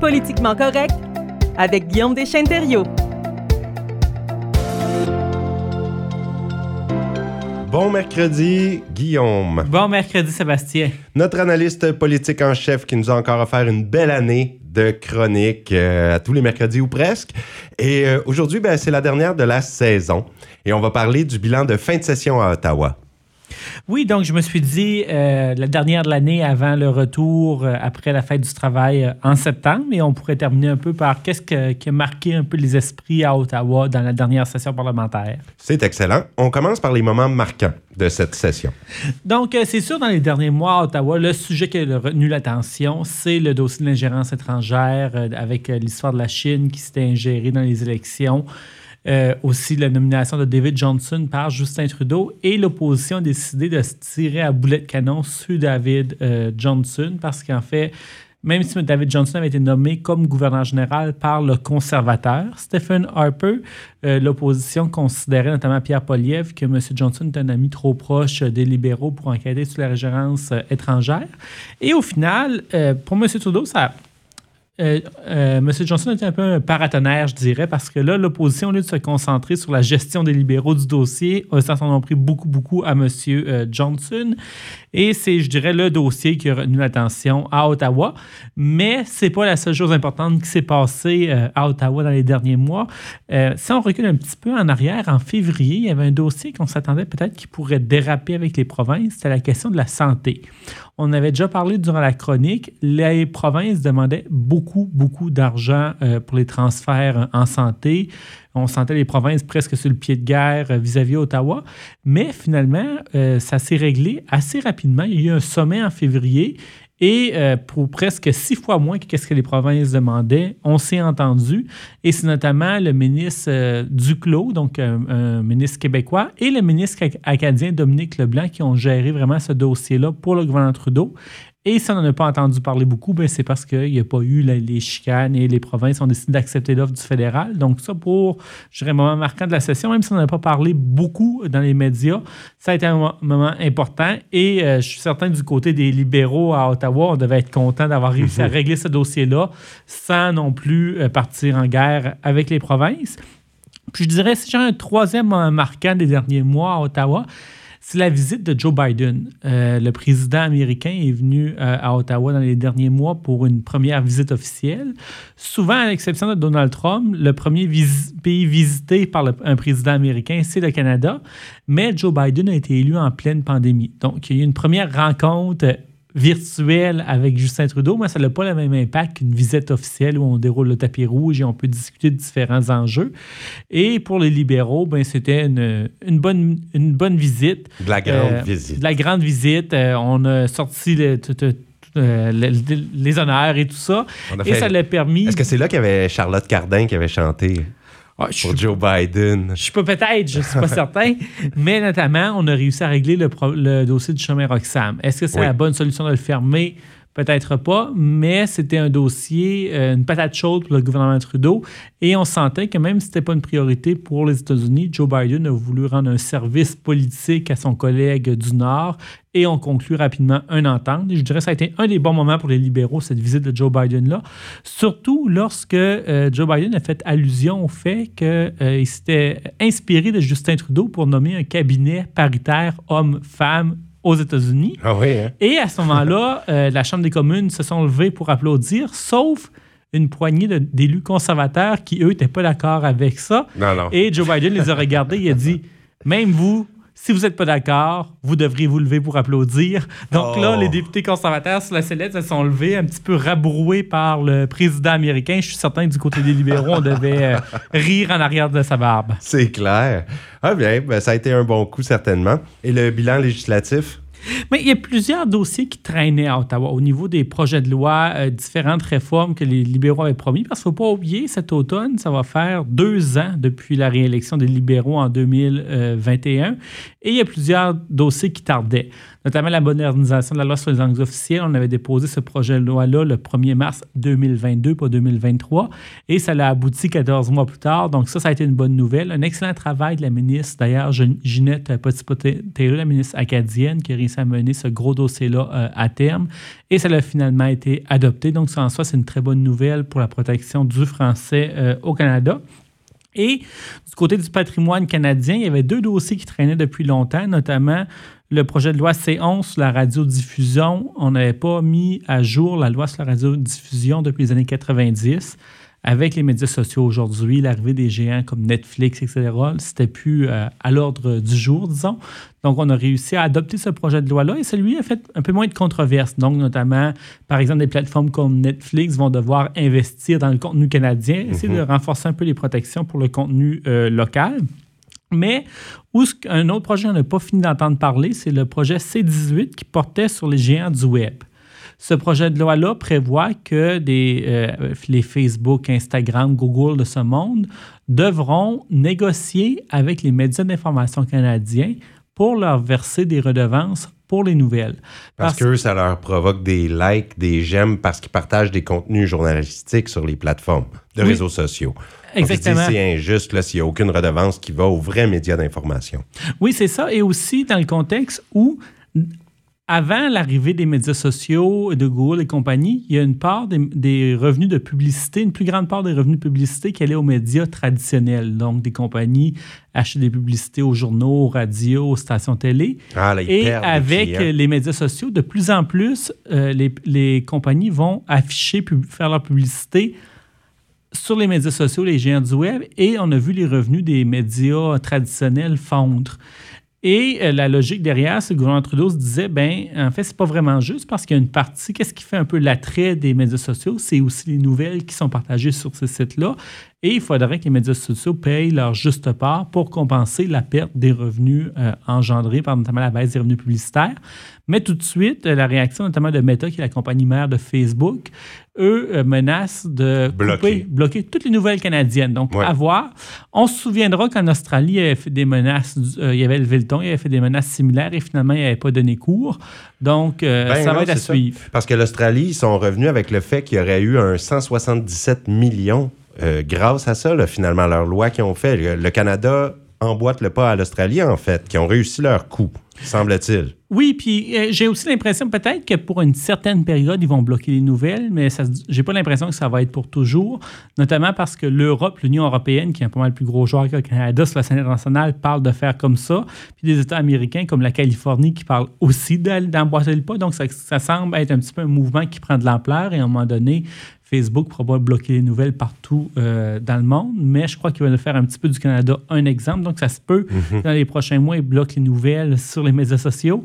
Politiquement correct avec Guillaume Deschênes-Thériault. Bon mercredi, Guillaume. Bon mercredi, Sébastien. Notre analyste politique en chef qui nous a encore offert une belle année de chronique euh, à tous les mercredis ou presque. Et euh, aujourd'hui, ben, c'est la dernière de la saison. Et on va parler du bilan de fin de session à Ottawa. Oui, donc je me suis dit euh, la dernière de l'année avant le retour euh, après la fête du travail euh, en septembre, et on pourrait terminer un peu par qu'est-ce qui a marqué un peu les esprits à Ottawa dans la dernière session parlementaire. C'est excellent. On commence par les moments marquants de cette session. Donc, c'est sûr, dans les derniers mois à Ottawa, le sujet qui a retenu l'attention, c'est le dossier de l'ingérence étrangère avec l'histoire de la Chine qui s'était ingérée dans les élections. Euh, aussi la nomination de David Johnson par Justin Trudeau et l'opposition a décidé de se tirer à boulet de canon sur David euh, Johnson parce qu'en fait, même si David Johnson avait été nommé comme gouverneur général par le conservateur Stephen Harper, euh, l'opposition considérait notamment Pierre Poliev que M. Johnson est un ami trop proche des libéraux pour enquêter sur la régérence étrangère. Et au final, pour M. Trudeau, ça euh, euh, M. Johnson était un peu un paratonnerre, je dirais, parce que là, l'opposition, au lieu de se concentrer sur la gestion des libéraux du dossier, s'en ont pris beaucoup, beaucoup à M. Euh, Johnson. Et c'est, je dirais, le dossier qui a retenu l'attention à Ottawa. Mais c'est pas la seule chose importante qui s'est passée à Ottawa dans les derniers mois. si on recule un petit peu en arrière, en février, il y avait un dossier qu'on s'attendait peut-être qui pourrait déraper avec les provinces. C'était la question de la santé. On avait déjà parlé durant la chronique, les provinces demandaient beaucoup, beaucoup d'argent euh, pour les transferts en santé. On sentait les provinces presque sur le pied de guerre euh, vis-à-vis Ottawa. Mais finalement, euh, ça s'est réglé assez rapidement. Il y a eu un sommet en février et euh, pour presque six fois moins que ce que les provinces demandaient, on s'est entendu. Et c'est notamment le ministre euh, Duclos, donc euh, un ministre québécois, et le ministre acadien Dominique Leblanc qui ont géré vraiment ce dossier-là pour le gouvernement Trudeau. Et si on n'en a pas entendu parler beaucoup, ben c'est parce qu'il n'y a pas eu les chicanes et les provinces ont décidé d'accepter l'offre du fédéral. Donc, ça, pour, je dirais, un moment marquant de la session, même si on n'en a pas parlé beaucoup dans les médias, ça a été un moment important. Et euh, je suis certain du côté des libéraux à Ottawa, on devait être content d'avoir réussi à régler ce dossier-là sans non plus euh, partir en guerre avec les provinces. Puis je dirais, si j'ai un troisième moment marquant des derniers mois à Ottawa, c'est la visite de Joe Biden. Euh, le président américain est venu euh, à Ottawa dans les derniers mois pour une première visite officielle. Souvent, à l'exception de Donald Trump, le premier pays visité par un président américain, c'est le Canada. Mais Joe Biden a été élu en pleine pandémie. Donc, il y a eu une première rencontre virtuel avec Justin Trudeau, mais ça n'a pas le même impact qu'une visite officielle où on déroule le tapis rouge et on peut discuter de différents enjeux. Et pour les libéraux, ben, c'était une, une, bonne, une bonne visite. De la grande euh, visite. De la grande visite. Euh, on a sorti le, euh, les, honneurs et tout ça. et ça l'a permis. Est-ce que c'est là qu'il y avait Charlotte Cardin qui avait chanté? Pour Joe Biden. Je peux peut-être, je ne suis pas certain. Mais notamment, on a réussi à régler le, dossier du chemin Roxham. Est-ce que c'est la bonne solution de le fermer? Peut-être pas, mais c'était un dossier, euh, une patate chaude pour le gouvernement Trudeau. Et on sentait que même si ce n'était pas une priorité pour les États-Unis, Joe Biden a voulu rendre un service politique à son collègue du Nord et on conclut rapidement un entente. je dirais que ça a été un des bons moments pour les libéraux, cette visite de Joe Biden-là. Surtout lorsque euh, Joe Biden a fait allusion au fait qu'il euh, s'était inspiré de Justin Trudeau pour nommer un cabinet paritaire homme-femme aux États-Unis. Ah oui, hein? Et à ce moment-là, euh, la Chambre des communes se sont levées pour applaudir, sauf une poignée d'élus conservateurs qui, eux, n'étaient pas d'accord avec ça. Non, non. Et Joe Biden les a regardés, il a dit Même vous, si vous n'êtes pas d'accord, vous devriez vous lever pour applaudir. Donc là, les oh. députés conservateurs sur la sellette se sont levés, un petit peu rabroués par le président américain. Je suis certain que du côté des libéraux, on devait euh, rire en arrière de sa barbe. C'est clair. Ah bien, ben, ça a été un bon coup, certainement. Et le bilan législatif? Mais il y a plusieurs dossiers qui traînaient à Ottawa au niveau des projets de loi, euh, différentes réformes que les libéraux avaient promis. Parce qu'il ne faut pas oublier, cet automne, ça va faire deux ans depuis la réélection des libéraux en 2021. Et il y a plusieurs dossiers qui tardaient. notamment la modernisation de la loi sur les langues officielles. On avait déposé ce projet de loi-là le 1er mars 2022, pas 2023, et ça l'a abouti 14 mois plus tard. Donc ça, ça a été une bonne nouvelle. Un excellent travail de la ministre, d'ailleurs, Ginette Petit-Taylor, la ministre acadienne, qui a réussi à mener ce gros dossier-là euh, à terme. Et ça a finalement été adopté. Donc ça, en soi, c'est une très bonne nouvelle pour la protection du français euh, au Canada. Et du côté du patrimoine canadien, il y avait deux dossiers qui traînaient depuis longtemps, notamment le projet de loi C11 sur la radiodiffusion. On n'avait pas mis à jour la loi sur la radiodiffusion depuis les années 90 avec les médias sociaux aujourd'hui, l'arrivée des géants comme Netflix, etc., c'était plus euh, à l'ordre du jour, disons. Donc, on a réussi à adopter ce projet de loi-là et celui a fait un peu moins de controverses. Donc, notamment, par exemple, des plateformes comme Netflix vont devoir investir dans le contenu canadien, essayer de mhm. renforcer un peu les protections pour le contenu euh, local. Mais où un autre projet, on n'a pas fini d'entendre parler, c'est le projet C18 qui portait sur les géants du Web. Ce projet de loi-là prévoit que des, euh, les Facebook, Instagram, Google de ce monde devront négocier avec les médias d'information canadiens pour leur verser des redevances pour les nouvelles. Parce, que ça leur provoque des likes, des j'aime, parce qu'ils partagent des contenus journalistiques sur les plateformes de réseaux sociaux. Exactement. C'est injuste s'il n'y a aucune redevance qui va aux vrais médias d'information. Oui, c'est ça. Et aussi dans le contexte où avant l'arrivée des médias sociaux, de Google et compagnie, il y a une part des, revenus de publicité, une plus grande part des revenus de publicité qui allait aux médias traditionnels. Donc, des compagnies achetaient des publicités aux journaux, aux radios, aux stations télé. Ah, et avec les médias sociaux, de plus en plus, euh, les, les, compagnies vont afficher, faire leur publicité sur les médias sociaux, les géants du web, et on a vu les revenus des médias traditionnels fondre. Et euh, la logique derrière, c'est que le gouvernement disait, ben, en fait, c'est pas vraiment juste parce qu'il y a une partie, qu'est-ce qui fait un peu l'attrait des médias sociaux? C'est aussi les nouvelles qui sont partagées sur ce site-là. Et il faudrait que les médias sociaux payent leur juste part pour compenser la perte des revenus euh, engendrés par notamment la baisse des revenus publicitaires. Mais tout de suite, euh, la réaction notamment de Meta, qui est la compagnie mère de Facebook, eux euh, menacent de bloquer. bloquer toutes les nouvelles canadiennes. Donc, à voir. On se souviendra qu'en Australie, il y avait fait des menaces, il y avait levé le ton, il y avait fait des menaces similaires et finalement, il n'y avait pas donné cours. Donc, ben ça va être à suivre. Parce que l'Australie, ils sont revenus avec le fait qu'il y aurait eu un 177 millions euh, grâce à ça, finalement, leur loi qu'ils ont fait. Le, Canada emboîte le pas à l'Australie, en fait, qui ont réussi leur coup, semble-t-il. Oui, puis euh, j'ai aussi l'impression peut-être que pour une certaine période, ils vont bloquer les nouvelles, mais j'ai pas l'impression que ça va être pour toujours, notamment parce que l'Europe, l'Union européenne, qui est un peu mal plus gros joueur que le Canada sur la scène internationale, parle de faire comme ça, puis des États américains comme la Californie qui parlent aussi d'emboîter le pas, donc ça, ça semble être un petit peu un mouvement qui prend de l'ampleur et à un moment donné, Facebook pourra pas bloquer les nouvelles partout euh, dans le monde, mais je crois qu'il va le faire un petit peu du Canada un exemple. Donc, ça se peut mhm. dans les prochains mois, il bloque les nouvelles sur les médias sociaux.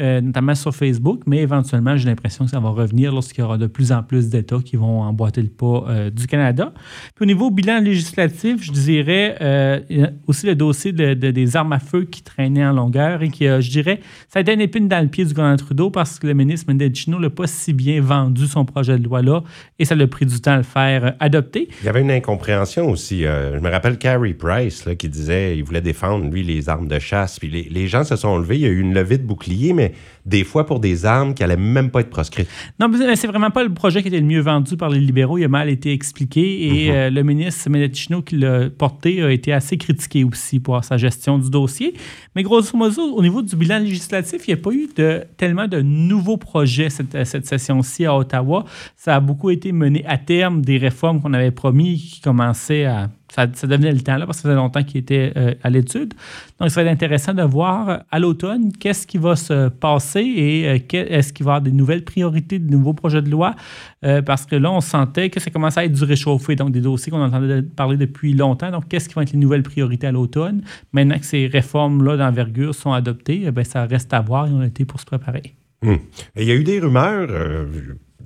Euh, notamment sur Facebook, mais éventuellement, j'ai l'impression que ça va revenir lorsqu'il y aura de plus en plus d'États qui vont emboîter le pas euh, du Canada. Puis au niveau bilan législatif, je dirais euh, aussi le dossier des armes à feu qui traînait en longueur et qui, je dirais, ça a été une épine dans le pied du gouvernement Trudeau parce que le ministre Mendicino n'a pas si bien vendu son projet de loi-là et ça a pris du temps à le faire adopter. Il y avait une incompréhension aussi. je me rappelle Carrie Price là, qui disait qu'il voulait défendre, lui, les armes de chasse. Puis les, les gens se sont levés. Il y a eu une levée de bouclier, mais des fois pour des armes qui n'allaient même pas être proscrites. Non, mais c'est vraiment pas le projet qui était le mieux vendu par les libéraux. Il a mal été expliqué et mhm. euh, le ministre Menechino qui l'a porté a été assez critiqué aussi pour sa gestion du dossier. Mais grosso modo, au niveau du bilan législatif, il n'y a pas eu de, tellement de nouveaux projets cette, cette session-ci à Ottawa. Ça a beaucoup été mené à terme des réformes qu'on avait promis qui commençaient à ça, devenait le temps là parce que ça faisait longtemps qu'il était euh, à l'étude. Donc, ça va être intéressant de voir euh, à l'automne qu'est-ce qui va se passer et euh, est-ce qu'il va y avoir des nouvelles priorités, de nouveaux projets de loi? Parce que là, on sentait que ça commençait à être du réchauffé, donc des dossiers qu'on entendait parler depuis longtemps. Donc, qu'est-ce qui vont être les nouvelles priorités à l'automne? Maintenant que ces réformes-là d'envergure sont adoptées, eh ça reste à voir et on a été pour se préparer. Hum. Il y a eu des rumeurs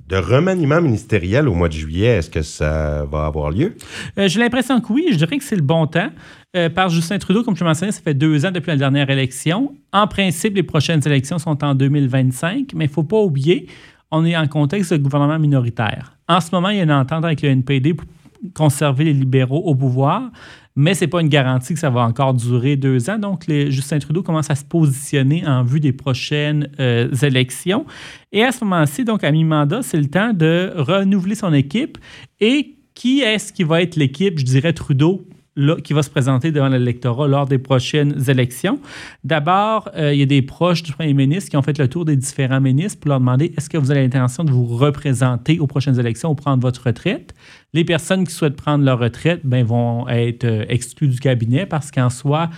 de remaniement ministériel au mois de juillet, est-ce que ça va avoir lieu? Euh, j'ai l'impression que oui. Je dirais que c'est le bon temps. Euh, par Justin Trudeau, comme je mentionné, ça fait deux ans depuis la dernière élection. En principe, les prochaines élections sont en 2025, mais il ne faut pas oublier, on est en contexte de gouvernement minoritaire. En ce moment, il y a une entente avec le NPD conserver les libéraux au pouvoir, mais ce n'est pas une garantie que ça va encore durer deux ans. Donc, Justin Trudeau commence à se positionner en vue des prochaines euh, élections. Et à ce moment-ci, donc à mi-mandat, c'est le temps de renouveler son équipe. Et qui est-ce qui va être l'équipe, je dirais, Trudeau? Qui va se présenter devant l'électorat lors des prochaines élections. D'abord, euh, il y a des proches du premier ministre qui ont fait le tour des différents ministres pour leur demander est-ce que vous avez l'intention de vous représenter aux prochaines élections ou prendre votre retraite? Les personnes qui souhaitent prendre leur retraite ben, vont être euh, exclues du cabinet parce qu'en soi,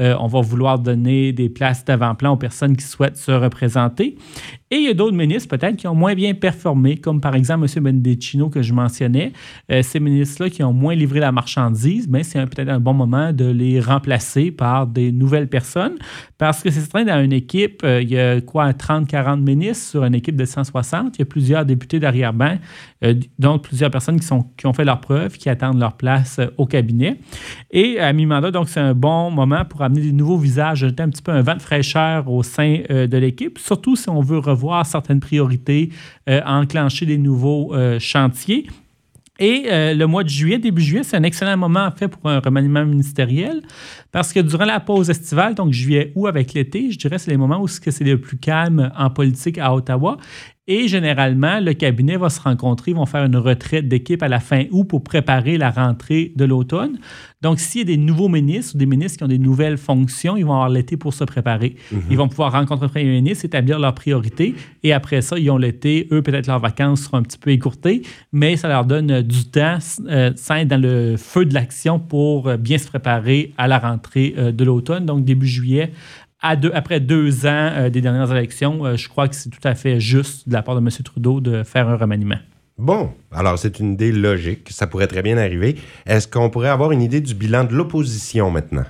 euh, on va vouloir donner des places d'avant-plan aux personnes qui souhaitent se représenter. Et il y a d'autres ministres peut-être qui ont moins bien performé, comme par exemple M. Bendicino que je mentionnais. Euh, ces ministres-là qui ont moins livré la marchandise, ben, c'est peut-être un bon moment de les remplacer par des nouvelles personnes parce que c'est certain, dans une équipe, il y a quoi, 30-40 ministres sur une équipe de 160. Il y a plusieurs députés d'arrière-ban, dont plusieurs personnes qui ont fait leur preuve, qui attendent leur place euh, au cabinet. Et à mi-mandat, donc c'est un bon moment pour amener des nouveaux visages, jeter un petit peu un vent de fraîcheur au sein euh, de l'équipe, surtout si on veut revoir certaines priorités, euh, enclencher des nouveaux chantiers. Et le mois de juillet, début juillet, c'est un excellent moment en fait pour un remaniement ministériel parce que durant la pause estivale, donc juillet ou avec l'été, je dirais c'est les moments où c'est le plus calme en politique à Ottawa. Et généralement, le cabinet va se rencontrer, ils vont faire une retraite d'équipe à la fin août pour préparer la rentrée de l'automne. Donc, s'il y a des nouveaux ministres ou des ministres qui ont des nouvelles fonctions, ils vont avoir l'été pour se préparer. Mhm. Ils vont pouvoir rencontrer le premier ministre, établir leurs priorités. Et après ça, ils ont l'été. Eux, peut-être leurs vacances seront un petit peu écourtées, mais ça leur donne du temps euh, sans être dans le feu de l'action pour euh, bien se préparer à la rentrée euh, de l'automne. Donc, début juillet, après deux ans euh, des dernières élections, euh, je crois que c'est tout à fait juste de la part de M. Trudeau de faire un remaniement. Bon, alors c'est une idée logique, ça pourrait très bien arriver. Est-ce qu'on pourrait avoir une idée du bilan de l'opposition maintenant?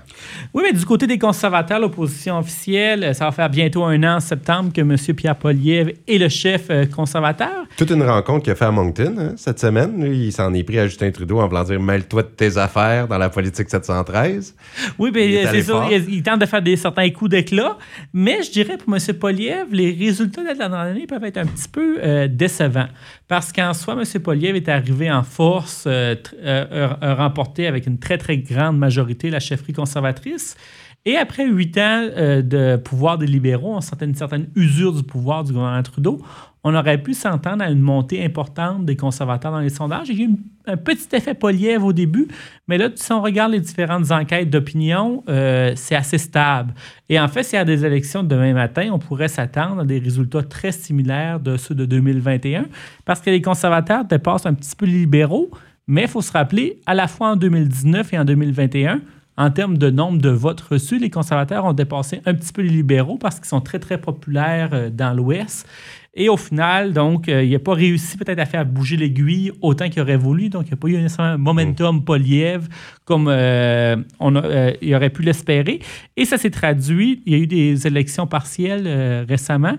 Oui, mais du côté des conservateurs, l'opposition officielle, ça va faire bientôt un an en septembre que M. Pierre Poliev est le chef euh, conservateur. Toute une rencontre qu'il a fait à Moncton hein, cette semaine. il s'en est pris à Justin Trudeau en voulant dire mêle-toi de tes affaires dans la politique 713. Oui, mais c'est ça. Il, tente de faire des, certains coups d'éclat. Mais je dirais pour M. Poliev, les résultats de la dernière année peuvent être un petit peu euh, décevants. Parce qu'en soi, M. Poliev est arrivé en force, euh, euh, remporté avec une très, très grande majorité la chefferie conservatrice. Et après huit ans euh, de pouvoir des libéraux, on sentait une certaine usure du pouvoir du gouvernement Trudeau. On aurait pu s'entendre à une montée importante des conservateurs dans les sondages. Il y a eu un petit effet Poliev au début, mais là, si on regarde les différentes enquêtes d'opinion, euh, c'est assez stable. Et en fait, s'il y a des élections demain matin, on pourrait s'attendre à des résultats très similaires de ceux de 2021, parce que les conservateurs dépassent un petit peu les libéraux, mais il faut se rappeler, à la fois en 2019 et en 2021, en termes de nombre de votes reçus, les conservateurs ont dépassé un petit peu les libéraux parce qu'ils sont très, très populaires euh, dans l'Ouest. Et au final, donc, euh, il n'a pas réussi peut-être à faire bouger l'aiguille autant qu'il aurait voulu. Donc, il n'y a pas eu un momentum mm. Poliev comme euh, on il aurait pu l'espérer. Et ça s'est traduit. Il y a eu des élections partielles récemment.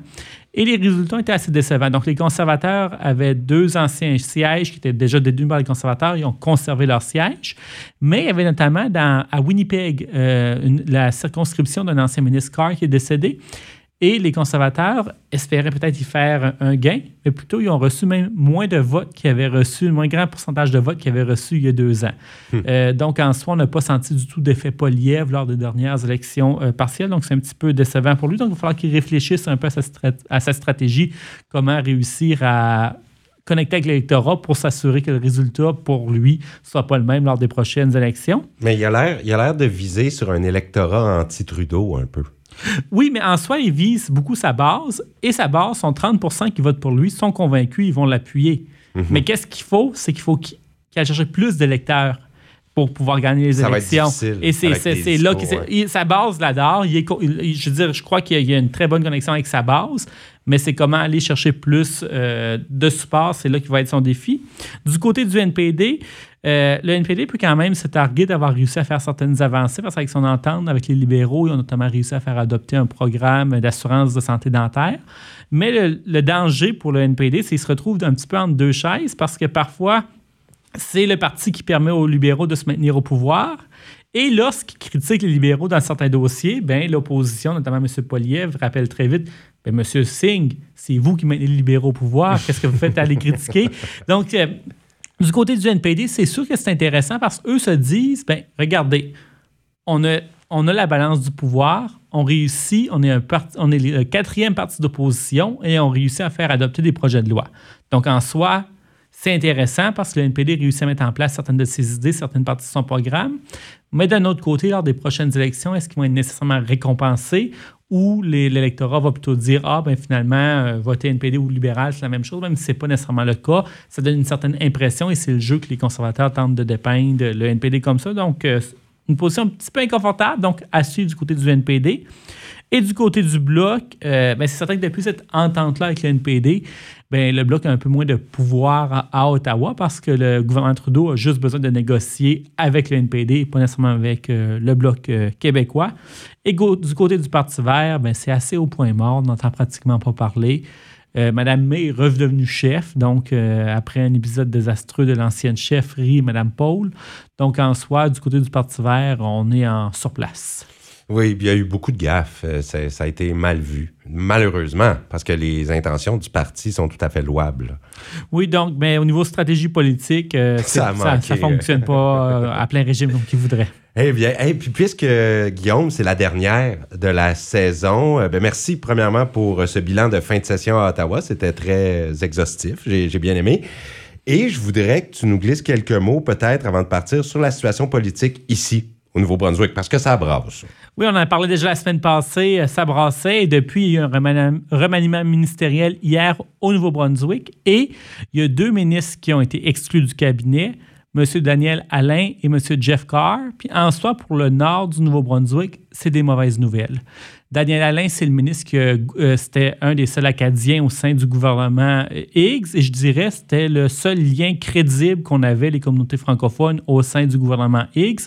Et les résultats étaient assez décevants. Donc, les conservateurs avaient deux anciens sièges qui étaient déjà détenus par les conservateurs. Ils ont conservé leur siège. Mais il y avait notamment à Winnipeg euh, la circonscription d'un ancien ministre Carr qui est décédé. Et les conservateurs espéraient peut-être y faire un gain, mais plutôt ils ont reçu même moins de votes qu'ils avaient reçu, moins grand pourcentage de votes qu'ils avaient reçu il y a deux ans. Hmm. Euh, donc en soi, on n'a pas senti du tout d'effet Poliev lors des dernières élections euh, partielles, donc c'est un petit peu décevant pour lui. Donc il va falloir qu'il réfléchisse un peu à sa, stratégie, comment réussir à connecter avec l'électorat pour s'assurer que le résultat pour lui soit pas le même lors des prochaines élections. Mais il a l'air de viser sur un électorat anti-Trudeau un peu. Oui, mais en soi, il vise beaucoup sa base et sa base, son 30% qui votent pour lui, sont convaincus, ils vont l'appuyer. Mhm. Mais qu'est-ce qu'il faut? C'est qu'il faut qu'il aille chercher plus d'électeurs pour pouvoir gagner les élections. et c'est là que sa base l'adore. je veux dire, je crois qu'il y a une très bonne connexion avec sa base, mais c'est comment aller chercher plus euh, de support, c'est là qui va être son défi. Du côté du NPD, euh, le NPD peut quand même se targuer d'avoir réussi à faire certaines avancées parce qu'avec son entente avec les libéraux, ils ont notamment réussi à faire adopter un programme d'assurance de santé dentaire. Mais le, danger pour le NPD, c'est qu'il se retrouve un petit peu entre deux chaises parce que parfois, c'est le parti qui permet aux libéraux de se maintenir au pouvoir. Et lorsqu'ils critiquent les libéraux dans certains dossiers, ben, l'opposition, notamment M. Poliev, rappelle très vite ben, M. Singh, c'est vous qui maintenez les libéraux au pouvoir. Qu'est-ce que vous faites à les critiquer? Donc, euh, Du côté du NPD, c'est sûr que c'est intéressant parce qu'eux se disent, ben regardez, on a, on a la balance du pouvoir, on réussit, on est, un on est le quatrième parti d'opposition et on réussit à faire adopter des projets de loi. Donc en soi, c'est intéressant parce que le NPD réussit à mettre en place certaines de ses idées, certaines parties de son programme. Mais d'un autre côté, lors des prochaines élections, est-ce qu'ils vont être nécessairement récompensés ou l'électorat va plutôt dire Ah, ben finalement, euh, voter NPD ou libéral, c'est la même chose, même si ce n'est pas nécessairement le cas. Ça donne une certaine impression et c'est le jeu que les conservateurs tentent de dépeindre le NPD comme ça. Donc, euh, une position un petit peu inconfortable, donc à suivre du côté du NPD. Et du côté du bloc, euh, ben c'est certain que depuis cette entente-là avec le NPD, ben le bloc a un peu moins de pouvoir à, Ottawa parce que le gouvernement Trudeau a juste besoin de négocier avec le NPD pas nécessairement avec euh, le bloc euh, québécois. Et du côté du Parti vert, ben, c'est assez au point mort, on n'entend pratiquement pas parler. Madame May est redevenue chef, donc après un épisode désastreux de l'ancienne chefferie, Madame Paul. Donc en soi, du côté du Parti vert, on est en surplace. Oui, il y a eu beaucoup de gaffes. Euh, ça, a été mal vu, malheureusement, parce que les intentions du parti sont tout à fait louables. Oui, donc, mais au niveau stratégie politique, euh, ça ne fonctionne pas euh, à plein régime comme ils voudraient. Eh bien, et puis puisque Guillaume, c'est la dernière de la saison, ben merci premièrement pour ce bilan de fin de session à Ottawa. C'était très exhaustif. J'ai bien aimé. Et je voudrais que tu nous glisses quelques mots, peut-être, avant de partir, sur la situation politique ici, au Nouveau-Brunswick, parce que ça brasse. Oui, on en a parlé déjà la semaine passée, euh, ça brassait, et depuis, il y a eu un remaniement ministériel hier au Nouveau-Brunswick, et il y a deux ministres qui ont été exclus du cabinet, M. Daniel Alain et M. Jeff Carr. Puis en soi, pour le nord du Nouveau-Brunswick, c'est des mauvaises nouvelles. Daniel Alain, c'est le ministre qui euh, c'était un des seuls Acadiens au sein du gouvernement Higgs, et je dirais c'était le seul lien crédible qu'on avait, les communautés francophones, au sein du gouvernement Higgs.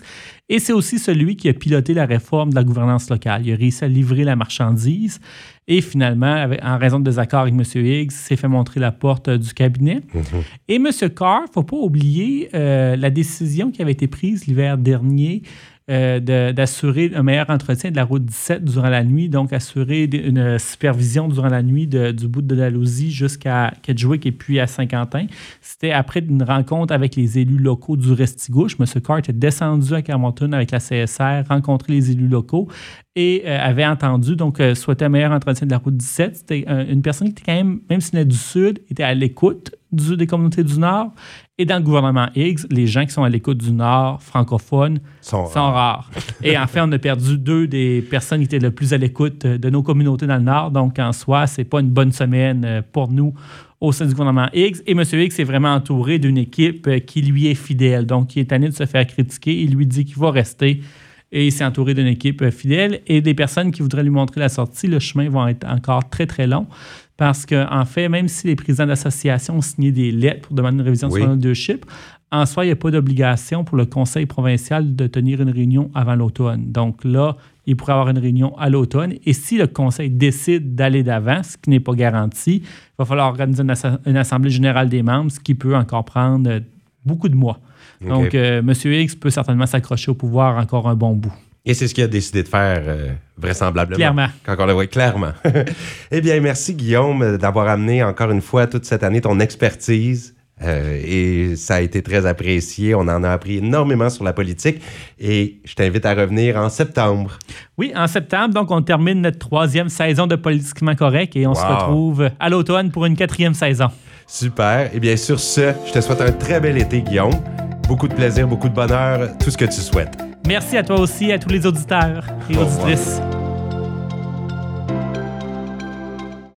Et c'est aussi celui qui a piloté la réforme de la gouvernance locale. Il a réussi à livrer la marchandise et finalement, en raison de désaccord avec M. Higgs, s'est fait montrer la porte du cabinet. Mm-hmm. Et M. Carr, il ne faut pas oublier euh, la décision qui avait été prise l'hiver dernier euh, d'assurer un meilleur entretien de la route 17 durant la nuit, donc assurer une supervision durant la nuit du bout de Dalhousie jusqu'à Kedgewick et puis à Saint-Quentin. C'était après une rencontre avec les élus locaux du Restigouche. M. Carr était descendu à Carmonton avec la CSR, rencontré les élus locaux et euh, avait entendu, donc euh, souhaitait un meilleur entretien de la route 17. C'était une personne qui était quand même, même s'il est du Sud, était à l'écoute des communautés du Nord. Et dans le gouvernement Higgs, les gens qui sont à l'écoute du Nord francophone sont, rares. Et en fait, on a perdu deux des personnes qui étaient le plus à l'écoute de nos communautés dans le Nord. Donc, en soi, c'est pas une bonne semaine euh, pour nous au sein du gouvernement Higgs. Et M. Higgs est vraiment entouré d'une équipe euh, qui lui est fidèle. Donc, il est tanné de se faire critiquer. Il lui dit qu'il va rester et il s'est entouré d'une équipe euh, fidèle et des personnes qui voudraient lui montrer la sortie. Le chemin va être encore très, très long parce qu'en en fait, même si les présidents d'associations ont signé des lettres pour demander une révision de son leadership, en soi, il n'y a pas d'obligation pour le conseil provincial de tenir une réunion avant l'automne. Donc là, il pourrait avoir une réunion à l'automne. Et si le conseil décide d'aller d'avant, ce qui n'est pas garanti, il va falloir organiser une, assemblée générale des membres, ce qui peut encore prendre beaucoup de mois. Donc, euh, M. X peut certainement s'accrocher au pouvoir encore un bon bout. Et c'est ce qu'il a décidé de faire, euh, vraisemblablement. Clairement. Quand on le voit clairement. eh bien, merci Guillaume d'avoir amené encore une fois toute cette année ton expertise. Euh, et ça a été très apprécié. On en a appris énormément sur la politique. Et je t'invite à revenir en septembre. Oui, en septembre. Donc, on termine notre troisième saison de Politiquement Correct et on se retrouve à l'automne pour une quatrième saison. Super. Eh bien, sur ce, je te souhaite un très bel été, Guillaume. Beaucoup de plaisir, beaucoup de bonheur, tout ce que tu souhaites. Merci à toi aussi, à tous les auditeurs et auditrices.